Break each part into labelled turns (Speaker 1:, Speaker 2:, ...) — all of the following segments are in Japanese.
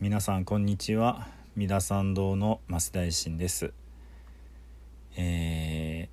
Speaker 1: 皆さんこんにちは。三田参道の増大臣です、え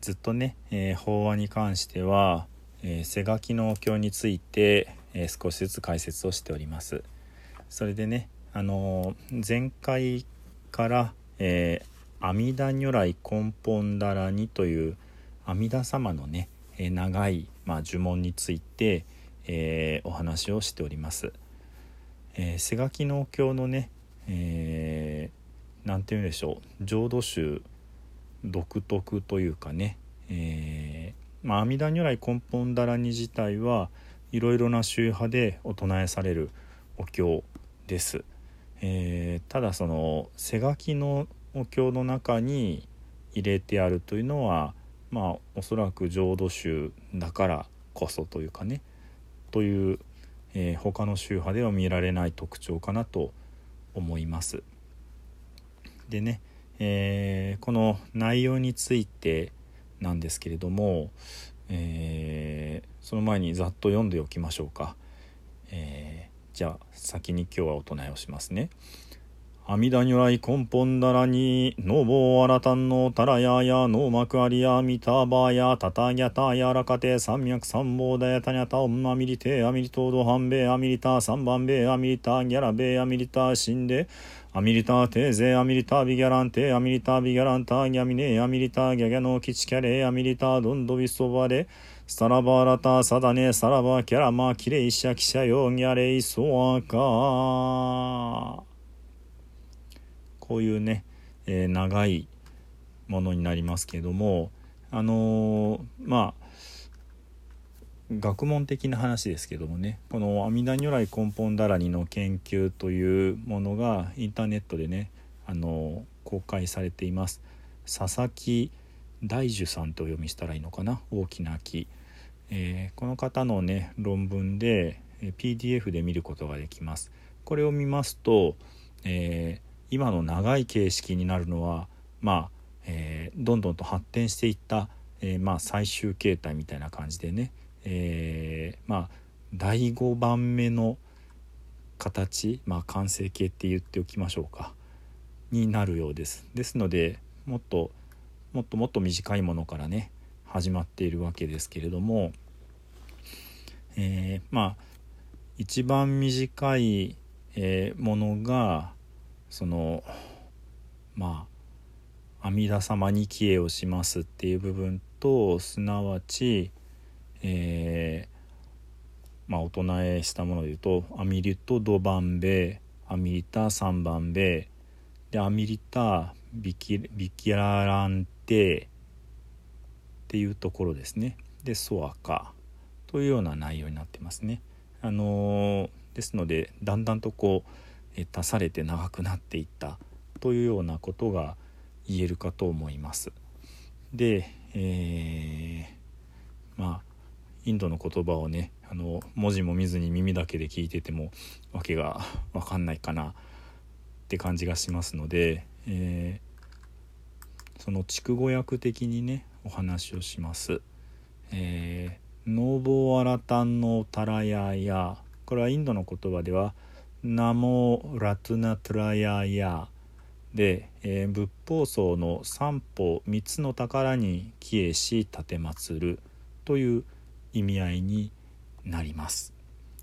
Speaker 1: ー、ずっとね、えー、法話に関しては、えー、背書きのお経について、え少しずつ解説をしております。それでねあの前回から、え阿弥陀如来根本だらにという阿弥陀様のね、え長い、まあ、呪文について、えお話をしております。えー、背書きの経のね何、えー、て言うんでしょう浄土宗独特というかね、えー、まあ、阿弥陀如来根本だらに自体はいろいろな宗派でお唱えされるお経です。えー、ただその背書きのお経の中に入れてあるというのはまあおそらく浄土宗だからこそというかねというえー、他の宗派では見られない特徴かなと思います。でね、えー、この内容についてなんですけれども、えー、その前にざっと読んでおきましょうか。えじゃあ先に今日はお唱えをしますね。阿弥陀如来根本だらに、のぼうあらたんのたらやや、の幕ありや、みたばや、たたぎゃたやらかて、三脈三宝だやたにゃたおんまみりて、あみりとうどはんべあみりた、三番べあみりた、ギャラべあみりた、しんで、アミリタテーゼアミリタビギャランテアミリタビギャランタギャミネアミリタギャギャノキチキャレアミリタドンドビソバレ。サラバラタサダネサラバキャラマキレイシャキシャヨギャレイソアカこういうね、えー、長いものになりますけどもあのー、まあ学問的な話ですけどもねこの阿弥陀如来根本だらりの研究というものがインターネットでねあの公開されています。佐々木大樹さんとお読みしたらいいのかな？大きな木、えー、この方のね論文で PDF で見ることができます。これを見ますと、えー今の長い形式になるのはまあ、えー、どんどんと発展していった、えー、まあ、最終形態みたいな感じでね、えー、まあ第5番目の形、まあ、完成形って言っておきましょうかになるようです。ですのでもっともっともっと短いものからね始まっているわけですけれども、えー、まあ一番短い、えー、ものがそのまあ阿弥陀様に帰依をしますっていう部分とすなわち、えー、まあ、お唱えしたもので言うと「アミリトドバンベ」「アミリタ三番ベ」で「アミリタビキビキラランテ」っていうところですね。で「ソアカ」というような内容になってますね。あのー、ですのでだんだんとこう足されて長くなっていったというようなことが言えるかと思います。で、えー、まあインドの言葉をねあの文字も見ずに耳だけで聞いててもわけが分かんないかなって感じがしますので、えー、その筑後訳的にねお話をします。えー、ノーボーアラタンのタラヤやこれはインドの言葉ではナモラトゥナトラヤヤ。で、えー、仏法僧の三法三つの宝に帰依し奉る。という意味合いになります。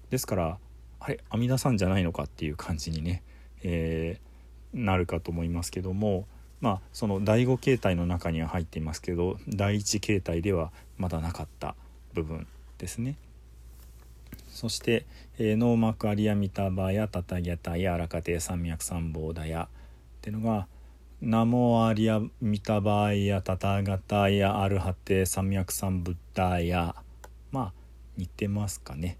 Speaker 1: ですからあれ阿弥陀さんじゃないのかっていう感じにね、えー、なるかと思いますけどもまあその第5形態の中には入っていますけど第1形態ではまだなかった部分ですね。そして、えー、ノーマクアリアミタバヤタタギャタヤアラカテ三脈三宝ダヤっていうのがナモアリアミタバヤタタガタヤアルハテ三脈三ブッダヤまあ似てますかね。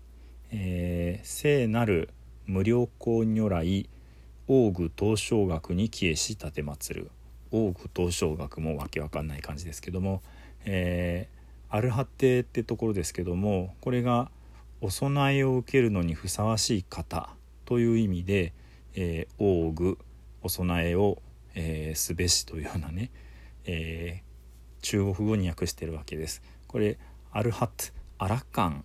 Speaker 1: えー、聖なる無料公如来王具東照学に帰依し奉る。王具東照学もわけわかんない感じですけども、えー、アルハテってところですけどもこれがお供えを受けるのにふさわしい方という意味で、えー、王具お供えを、えー、すべしというようなね、えー、中国語に訳してるわけです。これアルハッアラカン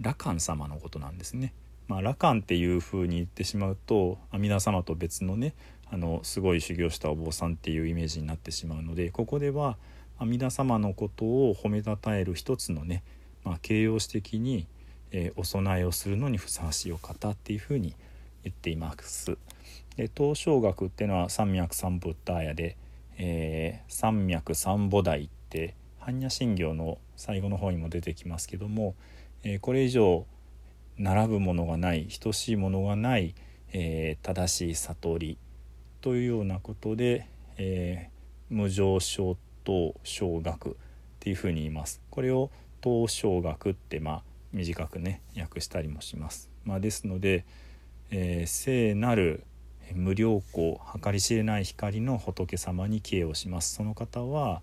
Speaker 1: ラカン様のことなんですね。まあ、ラカンっていう風に言ってしまうと阿弥陀様と別のねあのすごい修行したお坊さんっていうイメージになってしまうのでここでは阿弥陀様のことを褒めたたえる一つのね、まあ、形容詞的に、えー、お供えをするのにふさわしいお方っていうふうに言っています。で東照学っていうのは三脈三ブッダーヤで、えー、三脈三菩提って般若心経の最後の方にも出てきますけども、えー、これ以上並ぶものがない等しいものがない、えー、正しい悟りというようなことで、えー、無常小等小学っていうふうに言います。これを東小学ってまあ短くね訳したりもします。まあ、ですので、えー、聖なる無量光計り知れない光の仏様に帰依をしますその方は、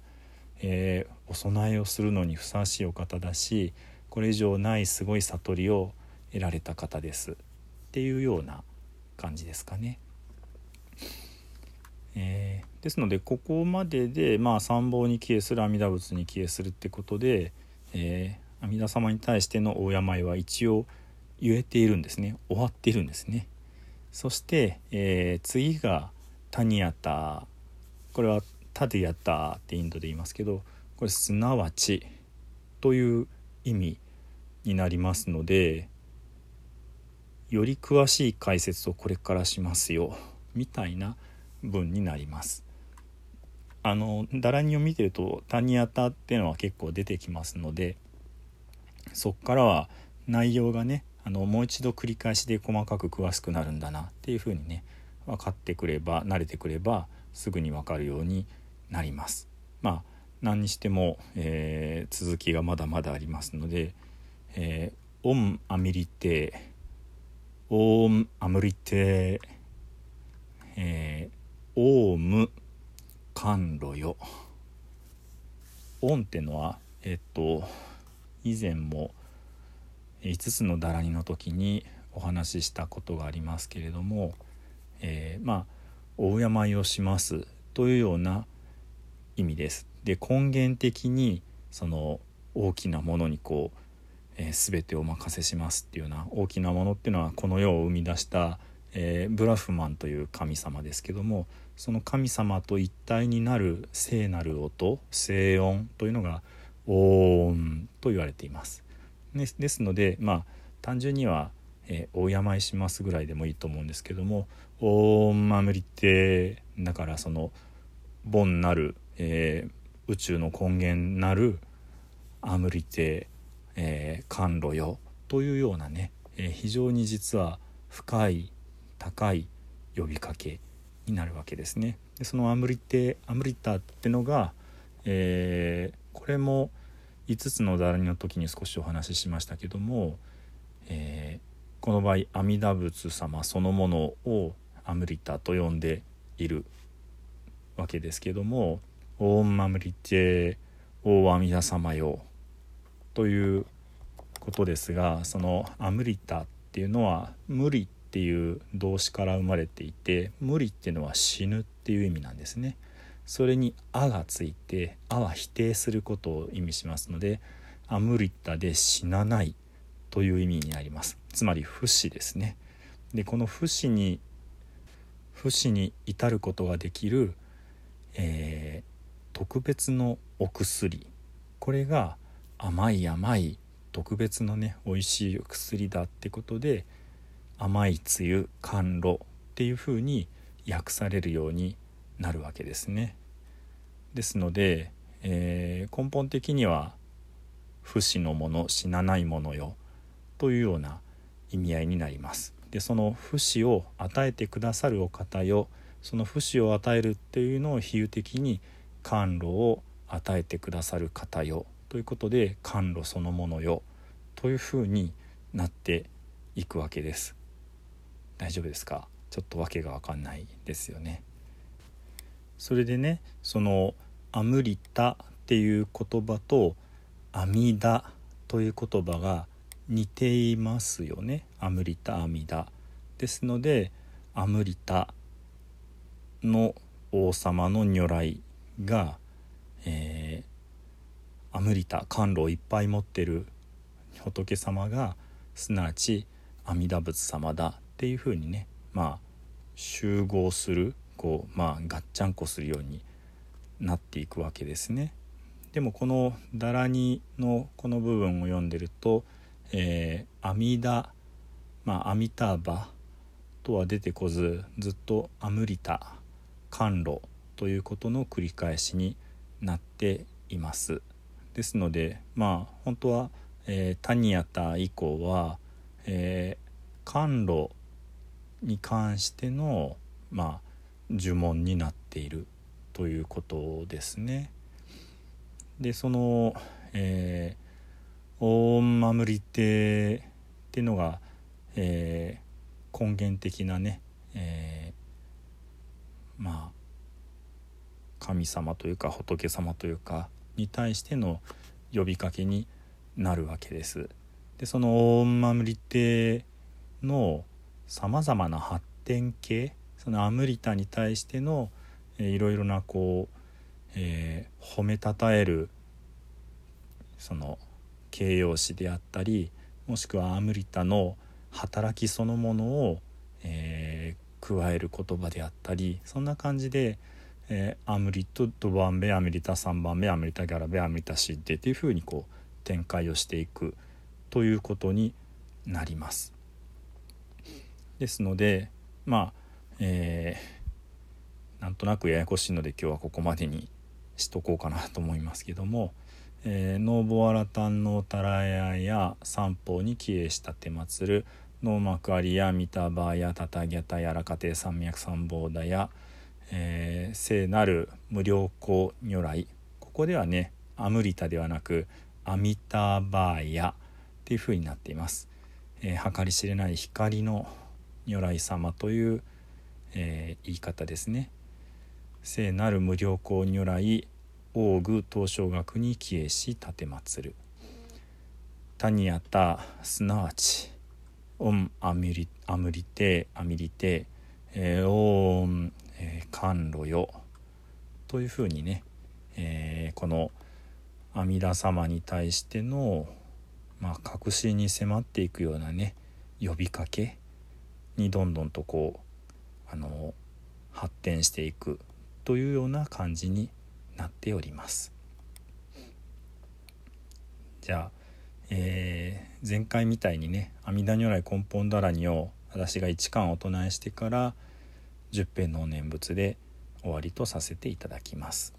Speaker 1: えー、お供えをするのにふさわしいお方だしこれ以上ないすごい悟りを得られた方ですっていうような感じですかね。えー、ですのでここまでで、まあ、参謀に帰依する阿弥陀仏に帰依するってことで、えー、阿弥陀様に対しての大病は一応言えているんですね終わっているんですね。そして、えー、次がタニアタこれはタディアタってインドで言いますけどこれすなわちという意味になりますのでより詳しい解説をこれからしますよみたいな文になります。あのダラニを見てるとタニアタっていうのは結構出てきますのでそっからは内容がねあのもう一度繰り返しで細かく詳しくなるんだなっていうふうにね分かってくれば慣れてくればすぐに分かるようになります。まあ何にしても、えー、続きがまだまだありますので「えー、オンアミリテオームアムリテえー、オーム甘露よ」オンってのはえっと以前も5つのだらにの時にお話ししたことがありますけれども、えー、まあ大病をしますというような意味です。で根源的にその大きなものにこう、えー、全てお任せしますっていうような大きなものっていうのはこの世を生み出した、えー、ブラフマンという神様ですけどもその神様と一体になる聖なる音静音というのが「オーン」と言われています。ですのでまあ単純には、えー、お病しますぐらいでもいいと思うんですけども「オーマムリテ」だからそのボンなる、えー、宇宙の根源なるアムリテ、えー、甘露よというようなね、えー、非常に実は深い高い呼びかけになるわけですね。でそのアムリテアムリタってのが、えー、これも5つのだらりの時に少しお話ししましたけども、えー、この場合阿弥陀仏様そのものを、アムリタと呼んでいるわけですけども「オーンマムリテ大阿弥陀様よ」ということですがその「アムリタ」っていうのは「無理」っていう動詞から生まれていて「無理」っていうのは死ぬっていう意味なんですね。それに「あ」がついて「あ」は否定することを意味しますので「アムリッタ」で死なないという意味になりますつまり不死ですね。でこの不死に不死に至ることができる、えー、特別のお薬これが甘い甘い特別のね美味しい薬だってことで甘いつゆ甘露っていうふうに訳されるようになるわけですね。ですので、えー、根本的には不死のもの死なないものよというような意味合いになります。でその不死を与えてくださるお方よその不死を与えるっていうのを比喩的に甘露を与えてくださる方よということで甘露そのものよというふうになっていくわけです。大丈夫ですか？ちょっと訳が分かんないですよね。それでねその「アムリタ」っていう言葉と「阿弥陀」という言葉が似ていますよね「アムリタ」「阿弥陀」ですので「アムリタ」の王様の如来が、えー、アムリタ甘露をいっぱい持ってる仏様がすなわち阿弥陀仏様だっていうふうにねまあ集合するこうまあガッチャンコするようになっていくわけですね。でもこの「ダラニ」のこの部分を読んでると「えー、阿弥陀」まあ「阿弥陀バ」とは出てこずずっと「アムリタ」「甘露」ということの繰り返しになっています。ですのでまあ本当は、えー、タニアタ以降は、えー、甘露に関してのまあ呪文になっているということですね。でその、えー、オーンマムリテっていうのが、えー、根源的なね、えー、まあ神様というか仏様というかに対しての呼びかけになるわけです。でそのオーンマムリテのさまざまな発展系そのアムリタに対しての、いろいろなこう、えー、褒めたたえるその形容詞であったりもしくはアムリタの働きそのものを、えー、加える言葉であったりそんな感じで、えー、アムリトドバンベアムリタ3番目アムリタギャラベアムリタシッデっていうふうにこう展開をしていくということになります。ですのでまあえー、なんとなくややこしいので今日はここまでにしとこうかなと思いますけども「えー、ノーボアラタンノータラヤや三方に帰依したてまつるノーマクアリやミタバーやタタギャタやラカテ山脈三宝田や、えー、聖なる無料公如来ここではねアムリタではなくアミタバーヤっていう風になっています。えー、計り知れない光の如来様というえー、言い方ですね。聖なる無料公如来王具東照学に帰依し奉るタニアタすなわちオンアミリアムリテアミリテ、えー、オン、えー、甘露よ。というふうにね、えー、この阿弥陀様に対しての、まあ、確信に迫っていくようなね呼びかけにどんどんとこうあの発展していくというような感じになっております。じゃあ、えー、前回みたいにね阿弥陀如来根本だらにを私が一巻お唱えしてから十遍の念仏で終わりとさせていただきます。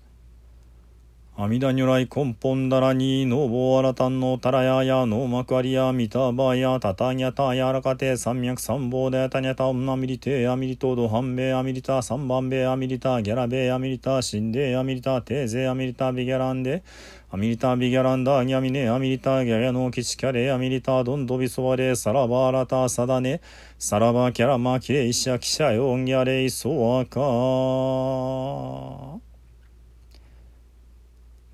Speaker 1: 阿弥陀如来根本だらにのぼあらたんのたらややのまくありやみたばやたたにゃたやらかて三脈三宝でたにゃたんなみりてあみりとどはんべあみりた三番べあみりたギャラべあみりたしんであみりたてぜあみりたビギャランでアミリタビギャランダギャミネアミリタギャヤのキチキャレアミリタドンドビソワレサラバアラタサダネサラバキャラマキレイシャキシャヨンギャレイソワカ